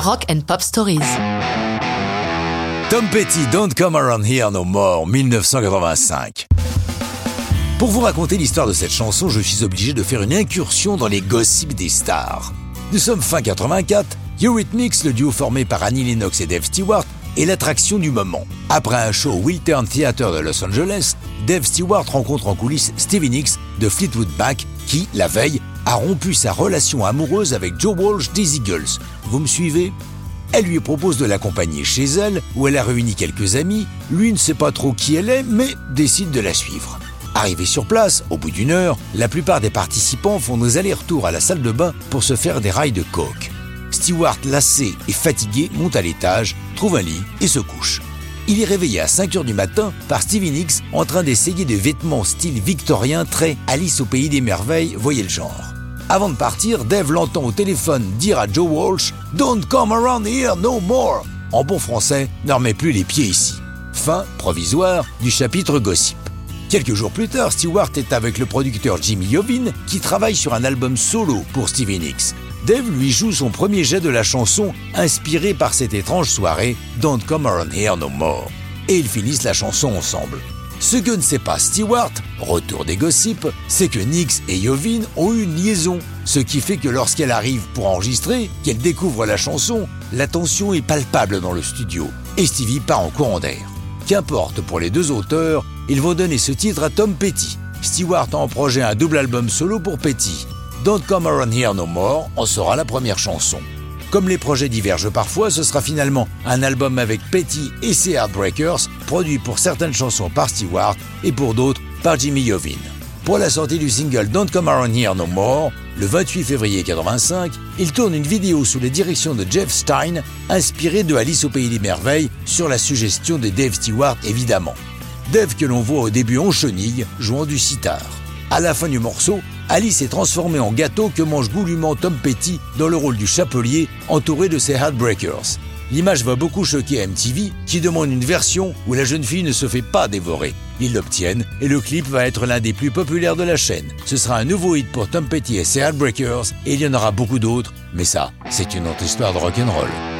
Rock and Pop Stories. Tom Petty, Don't Come Around Here No More, 1985. Pour vous raconter l'histoire de cette chanson, je suis obligé de faire une incursion dans les gossips des stars. Nous sommes fin 84, Eurythmics, le duo formé par Annie Lennox et Dave Stewart, est l'attraction du moment. Après un show au Wiltern Theater de Los Angeles, Dave Stewart rencontre en coulisses Stevie Nicks de Fleetwood Mac qui, la veille, a rompu sa relation amoureuse avec Joe Walsh des Eagles. Vous me suivez? Elle lui propose de l'accompagner chez elle, où elle a réuni quelques amis. Lui ne sait pas trop qui elle est, mais décide de la suivre. Arrivé sur place, au bout d'une heure, la plupart des participants font nos allers-retours à la salle de bain pour se faire des rails de coke. Stewart, lassé et fatigué, monte à l'étage, trouve un lit et se couche. Il est réveillé à 5 h du matin par Stevie Nicks en train d'essayer des vêtements style victorien très Alice au pays des merveilles, voyez le genre. Avant de partir, Dave l'entend au téléphone dire à Joe Walsh Don't come around here no more. En bon français, ne remets plus les pieds ici. Fin provisoire du chapitre gossip. Quelques jours plus tard, Stewart est avec le producteur Jimmy Iovine qui travaille sur un album solo pour Stevie Nicks. Dave lui joue son premier jet de la chanson inspirée par cette étrange soirée Don't Come Around Here No More. Et ils finissent la chanson ensemble. Ce que ne sait pas Stewart, retour des gossips, c'est que Nix et Yovin ont eu une liaison, ce qui fait que lorsqu'elle arrive pour enregistrer, qu'elle découvre la chanson, la tension est palpable dans le studio, et Stevie part en courant d'air. Qu'importe pour les deux auteurs, ils vont donner ce titre à Tom Petty. Stewart a en projet un double album solo pour Petty. Don't Come Around Here No More en sera la première chanson. Comme les projets divergent parfois, ce sera finalement un album avec Petty et ses Heartbreakers, produit pour certaines chansons par Stewart et pour d'autres par Jimmy Iovine. Pour la sortie du single Don't Come Around Here No More, le 28 février 85, il tourne une vidéo sous la direction de Jeff Stein, inspirée de Alice au Pays des Merveilles, sur la suggestion de Dave Stewart évidemment. Dave que l'on voit au début en chenille, jouant du sitar. À la fin du morceau, Alice est transformée en gâteau que mange goulûment Tom Petty dans le rôle du chapelier entouré de ses Heartbreakers. L'image va beaucoup choquer MTV qui demande une version où la jeune fille ne se fait pas dévorer. Ils l'obtiennent et le clip va être l'un des plus populaires de la chaîne. Ce sera un nouveau hit pour Tom Petty et ses Heartbreakers et il y en aura beaucoup d'autres, mais ça, c'est une autre histoire de rock'n'roll.